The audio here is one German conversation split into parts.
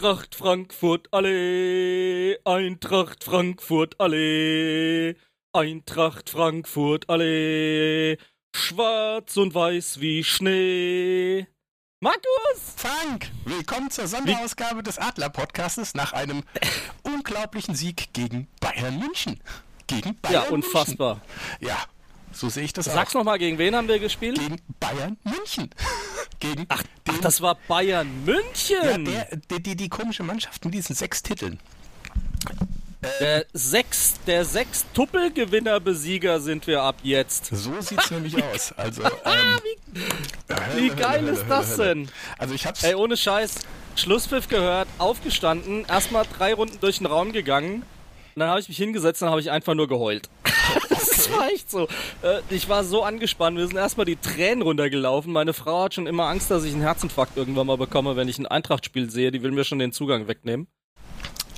Eintracht Frankfurt, alle. Eintracht Frankfurt, alle. Eintracht Frankfurt, alle. Schwarz und weiß wie Schnee. Markus! Frank, willkommen zur Sonderausgabe des Adler-Podcastes nach einem unglaublichen Sieg gegen Bayern München. Gegen Bayern Ja, unfassbar. München. Ja, so sehe ich das Sag's nochmal, gegen wen haben wir gespielt? Gegen Bayern München. gegen Ach, ach, das war Bayern ja, München! der, der, die, die komische Mannschaft mit diesen sechs Titeln. der sechs, der sechs Tuppelgewinner-Besieger sind wir ab jetzt. So sieht's nämlich aus. Also, ähm, Wie geil ist das denn? Also ich hab's. Ey, ohne Scheiß. Schlusspfiff gehört, aufgestanden, erstmal drei Runden durch den Raum gegangen. Und dann habe ich mich hingesetzt und dann habe ich einfach nur geheult. Das war echt so. Äh, Ich war so angespannt. Wir sind erstmal die Tränen runtergelaufen. Meine Frau hat schon immer Angst, dass ich einen Herzinfarkt irgendwann mal bekomme, wenn ich ein Eintracht-Spiel sehe. Die will mir schon den Zugang wegnehmen.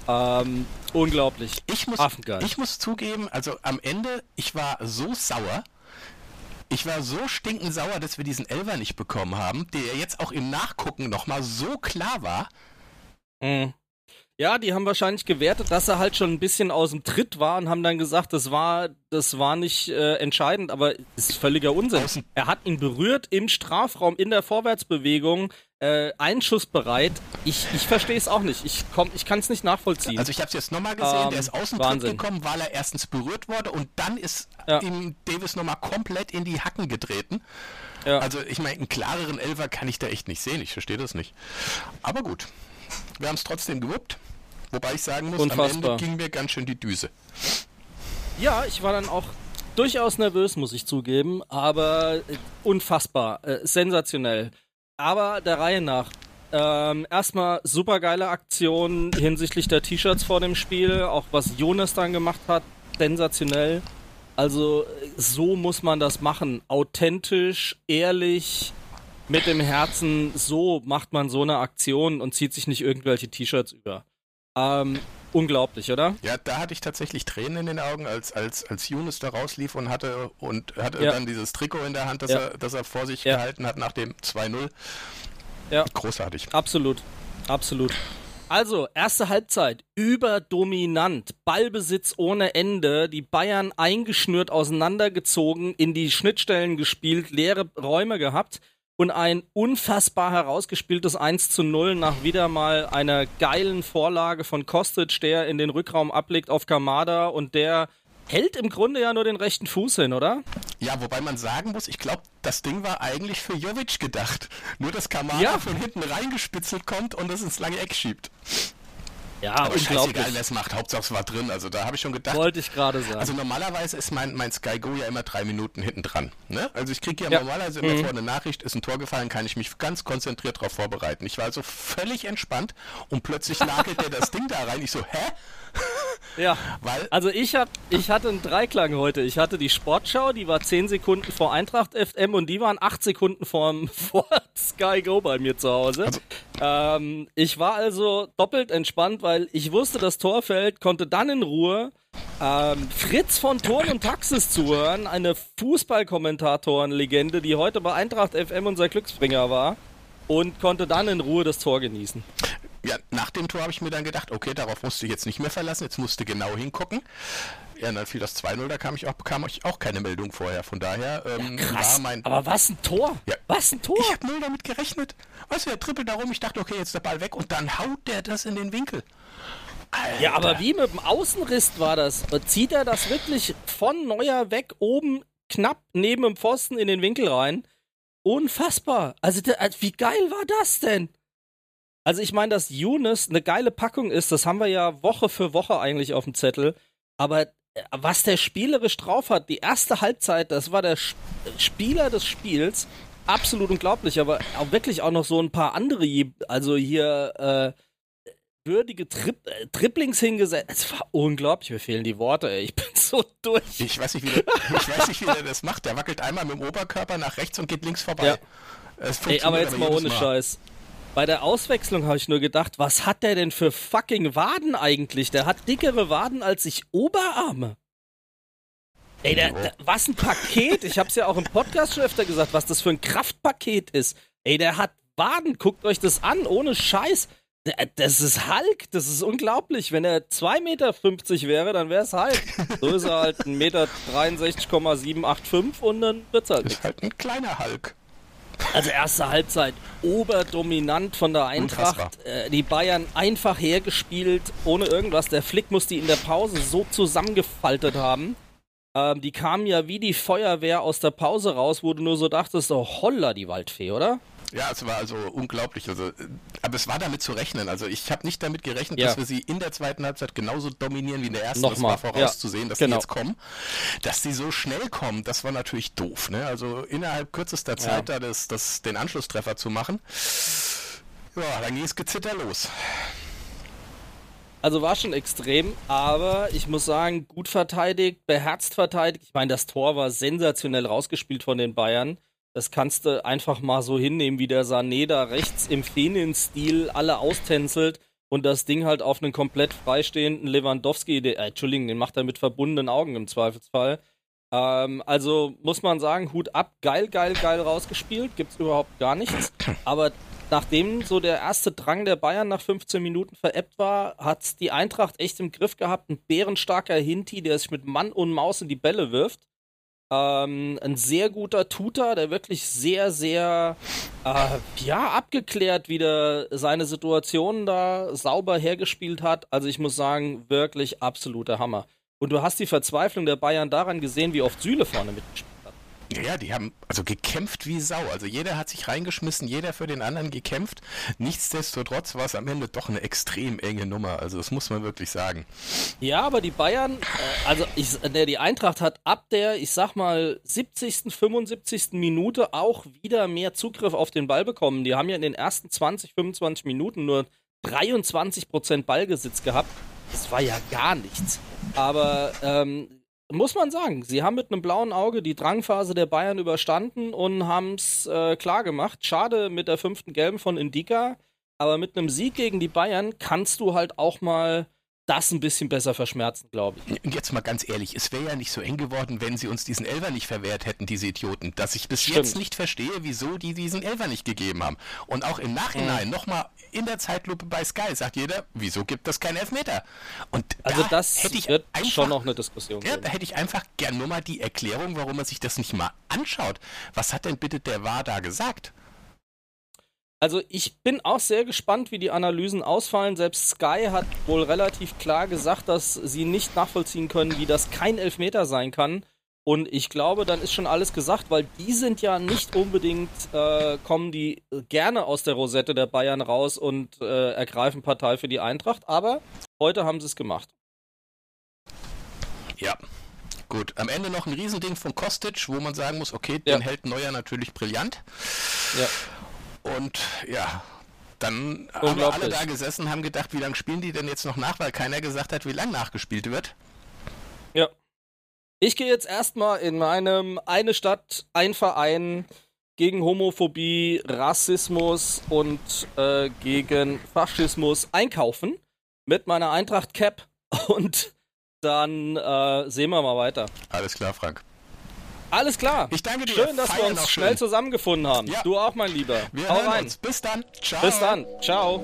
Ähm, unglaublich. Ich muss, Affengeil. ich muss zugeben, also am Ende, ich war so sauer. Ich war so stinkend sauer, dass wir diesen Elver nicht bekommen haben, der jetzt auch im Nachgucken nochmal so klar war. Mhm. Ja, die haben wahrscheinlich gewertet, dass er halt schon ein bisschen aus dem Tritt war und haben dann gesagt, das war, das war nicht äh, entscheidend, aber ist völliger Unsinn. Außen- Er hat ihn berührt im Strafraum, in der Vorwärtsbewegung, äh, einschussbereit. Ich, ich verstehe es auch nicht. Ich, komm, ich kann es nicht nachvollziehen. Also ich habe es jetzt nochmal gesehen, Ähm, der ist aus dem Wahnsinn. Tritt gekommen, weil er erstens berührt wurde und dann ist Ja. ihm Davis nochmal komplett in die Hacken getreten. ja. Also ich meine, einen klareren Elfer kann ich da echt nicht sehen, ich verstehe das nicht. Aber gut, wir haben es trotzdem gewuppt. Wobei ich sagen muss, am Unfassbar. Ende ging mir ganz schön die Düse. Ja, ich war dann auch durchaus nervös, muss ich zugeben, aber äh, unfassbar, äh, sensationell. Aber der Reihe nach. Ähm, erstmal supergeile Aktion hinsichtlich der T-Shirts vor dem Spiel, auch was Jonas dann gemacht hat, sensationell. Also äh, so muss man das machen, authentisch, ehrlich, mit dem Herzen. So macht man so eine Aktion und zieht sich nicht irgendwelche T-Shirts über. Ähm, unglaublich, oder? Ja, da hatte ich tatsächlich Tränen in den Augen, als, als, als Yunus da rauslief und hatte und hatte Ja. dann dieses Trikot in der Hand, das, Ja. er, das er vor sich Ja. gehalten hat nach dem 2-0. Ja. Großartig. Absolut, absolut. Also, erste Halbzeit, überdominant, Ballbesitz ohne Ende, die Bayern eingeschnürt, auseinandergezogen, in die Schnittstellen gespielt, leere Räume gehabt und ein unfassbar herausgespieltes 1 zu 0 nach wieder mal einer geilen Vorlage von Kostic, der in den Rückraum ablegt auf Kamada und der hält im Grunde ja nur den rechten Fuß hin, oder? Ja, wobei man sagen muss, ich glaube, das Ding war eigentlich für Jovic gedacht. Nur, dass Kamada Ja. von hinten reingespitzelt kommt und es ins lange Eck schiebt. Ja, Aber unglaublich. wer es macht. Hauptsache es war drin. Also da habe ich schon gedacht. Wollte ich gerade sagen. Also normalerweise ist mein, mein Sky Go ja immer drei Minuten hinten dran. Ne? Also ich kriege ja, Ja. normalerweise immer vor eine Nachricht, ist ein Tor gefallen, kann ich mich ganz konzentriert darauf vorbereiten. Ich war also völlig entspannt und plötzlich nagelt der das Ding da rein. Ich so, hä? Ja, Weil also ich hab, ich hatte einen Dreiklang heute. Ich hatte die Sportschau, die war 10 Sekunden vor Eintracht FM und die waren 8 Sekunden vor, vor Sky Go bei mir zu Hause. Also- ähm, ich war also doppelt entspannt, weil ich wusste, das Tor fällt, konnte dann in Ruhe ähm, Fritz von Turn und Taxis zuhören, eine Fußballkommentatoren-Legende, die heute bei Eintracht FM unser Glücksbringer war und konnte dann in Ruhe das Tor genießen. ja, nach dem Tor habe ich mir dann gedacht, okay, darauf musst du jetzt nicht mehr verlassen, jetzt musst du genau hingucken. Ja, und dann fiel das 2-0, da kam ich auch, bekam ich auch keine Meldung vorher. Von daher ähm, war mein. Aber was ein Tor! Ja. Was ein Tor! Ich habe null damit gerechnet. Weißt du, er trippelt da rum, ich dachte, okay, jetzt der Ball weg und dann haut der das in den Winkel. Alter. Ja, aber wie mit dem Außenriss war das? Zieht er das wirklich von Neuer weg, oben knapp neben dem Pfosten in den Winkel rein? Unfassbar. Also, also wie geil war das denn? Also ich meine, dass Younes eine geile Packung ist, das haben wir ja Woche für Woche eigentlich auf dem Zettel. Aber äh, was der spielerisch drauf hat, die erste Halbzeit, das war der Sch- Spieler des Spiels. Absolut unglaublich, aber auch wirklich auch noch so ein paar andere, also hier äh, würdige Tri äh, Triplings hingesetzt. Es war unglaublich, mir fehlen die Worte, ey. Ich bin so durch. Ich weiß nicht, wie der, ich weiß nicht, wie der das macht. Der wackelt einmal mit dem Oberkörper nach rechts und geht links vorbei. Ja. Ey, aber jetzt mal jedes ohne Scheiß. Bei der Auswechslung habe ich nur gedacht, was hat der denn für fucking Waden eigentlich? Der hat dickere Waden als ich Oberarme. Ey, der, der, was ein Paket. Ich hab's ja auch im Podcast schon öfter gesagt, was das für ein Kraftpaket ist. Ey, der hat Waden. Guckt euch das an, ohne Scheiß. Das ist Hulk, das ist unglaublich. Wenn er 2,50 Meter wäre, dann wäre es Hulk. So ist er halt 1,63,785 Meter und dann wird es halt. Ist halt ein kleiner Hulk. Also erste Halbzeit oberdominant von der Eintracht. Äh, die Bayern einfach hergespielt, ohne irgendwas. Der Flick muss die in der Pause so zusammengefaltet haben. Ähm, die kamen ja wie die Feuerwehr aus der Pause raus, wo du nur so dachtest, oh holla, die Waldfee, oder? Ja, es war also unglaublich. Also, aber es war damit zu rechnen. Also ich habe nicht damit gerechnet, ja. dass wir sie in der zweiten Halbzeit genauso dominieren wie in der ersten. Nochmal. Das war vorauszusehen, ja. dass genau. die jetzt kommen. Dass die so schnell kommen, das war natürlich doof. Ne? Also innerhalb kürzester Zeit ja. da das, das, den Anschlusstreffer zu machen. Ja, dann ging es gezitter los. Also war schon extrem, aber ich muss sagen, gut verteidigt, beherzt verteidigt. Ich meine, das Tor war sensationell rausgespielt von den Bayern. Das kannst du einfach mal so hinnehmen, wie der Sané da rechts im Fenin-Stil alle austänzelt und das Ding halt auf einen komplett freistehenden Lewandowski, der, äh, Entschuldigung, den macht er mit verbundenen Augen im Zweifelsfall. Ähm, also muss man sagen, Hut ab, geil, geil, geil rausgespielt, gibt's überhaupt gar nichts. Aber nachdem so der erste Drang der Bayern nach 15 Minuten veräppt war, hat die Eintracht echt im Griff gehabt. Ein bärenstarker Hinti, der sich mit Mann und Maus in die Bälle wirft. Ähm, ein sehr guter Tutor, der wirklich sehr, sehr äh, ja, abgeklärt wieder seine Situation da sauber hergespielt hat. Also ich muss sagen, wirklich absoluter Hammer. Und du hast die Verzweiflung der Bayern daran gesehen, wie oft Süle vorne mitgespielt ja, die haben also gekämpft wie Sau. Also jeder hat sich reingeschmissen, jeder für den anderen gekämpft. Nichtsdestotrotz war es am Ende doch eine extrem enge Nummer. Also das muss man wirklich sagen. Ja, aber die Bayern, äh, also ich, der, die Eintracht hat ab der, ich sag mal, 70., 75. Minute auch wieder mehr Zugriff auf den Ball bekommen. Die haben ja in den ersten 20, 25 Minuten nur 23% Ballgesitz gehabt. Das war ja gar nichts. Aber ähm, muss man sagen, sie haben mit einem blauen Auge die Drangphase der Bayern überstanden und haben es äh, klar gemacht. Schade mit der fünften Gelben von Indika, aber mit einem Sieg gegen die Bayern kannst du halt auch mal das ein bisschen besser verschmerzen, glaube ich. Und jetzt mal ganz ehrlich, es wäre ja nicht so eng geworden, wenn sie uns diesen Elfer nicht verwehrt hätten, diese Idioten. Dass ich bis Stimmt. jetzt nicht verstehe, wieso die diesen Elfer nicht gegeben haben. Und auch im Nachhinein, mhm. nochmal in der Zeitlupe bei Sky, sagt jeder, wieso gibt das keinen Elfmeter? Und also da das hätte ich wird einfach, schon noch eine Diskussion Ja, da hätte ich einfach gern nur mal die Erklärung, warum man sich das nicht mal anschaut. Was hat denn bitte der war da gesagt? Also ich bin auch sehr gespannt, wie die Analysen ausfallen. Selbst Sky hat wohl relativ klar gesagt, dass sie nicht nachvollziehen können, wie das kein Elfmeter sein kann. Und ich glaube, dann ist schon alles gesagt, weil die sind ja nicht unbedingt, äh, kommen die gerne aus der Rosette der Bayern raus und äh, ergreifen Partei für die Eintracht. Aber heute haben sie es gemacht. Ja, Gut, am Ende noch ein Riesending von Kostic, wo man sagen muss, okay, den ja. hält Neuer natürlich brillant. Ja. Und ja, dann haben wir alle da gesessen, haben gedacht, wie lange spielen die denn jetzt noch nach, weil keiner gesagt hat, wie lang nachgespielt wird. Ja. Ich gehe jetzt erstmal in meinem eine Stadt, ein Verein gegen Homophobie, Rassismus und äh, gegen Faschismus einkaufen mit meiner Eintracht Cap und dann äh, sehen wir mal weiter. Alles klar, Frank. Alles klar. Ich danke dir. Schön, dass Feier wir uns schnell schön. zusammengefunden haben. Ja. Du auch, mein Lieber. Wir Hau rein. Uns. Bis dann. Ciao. Bis dann. Ciao.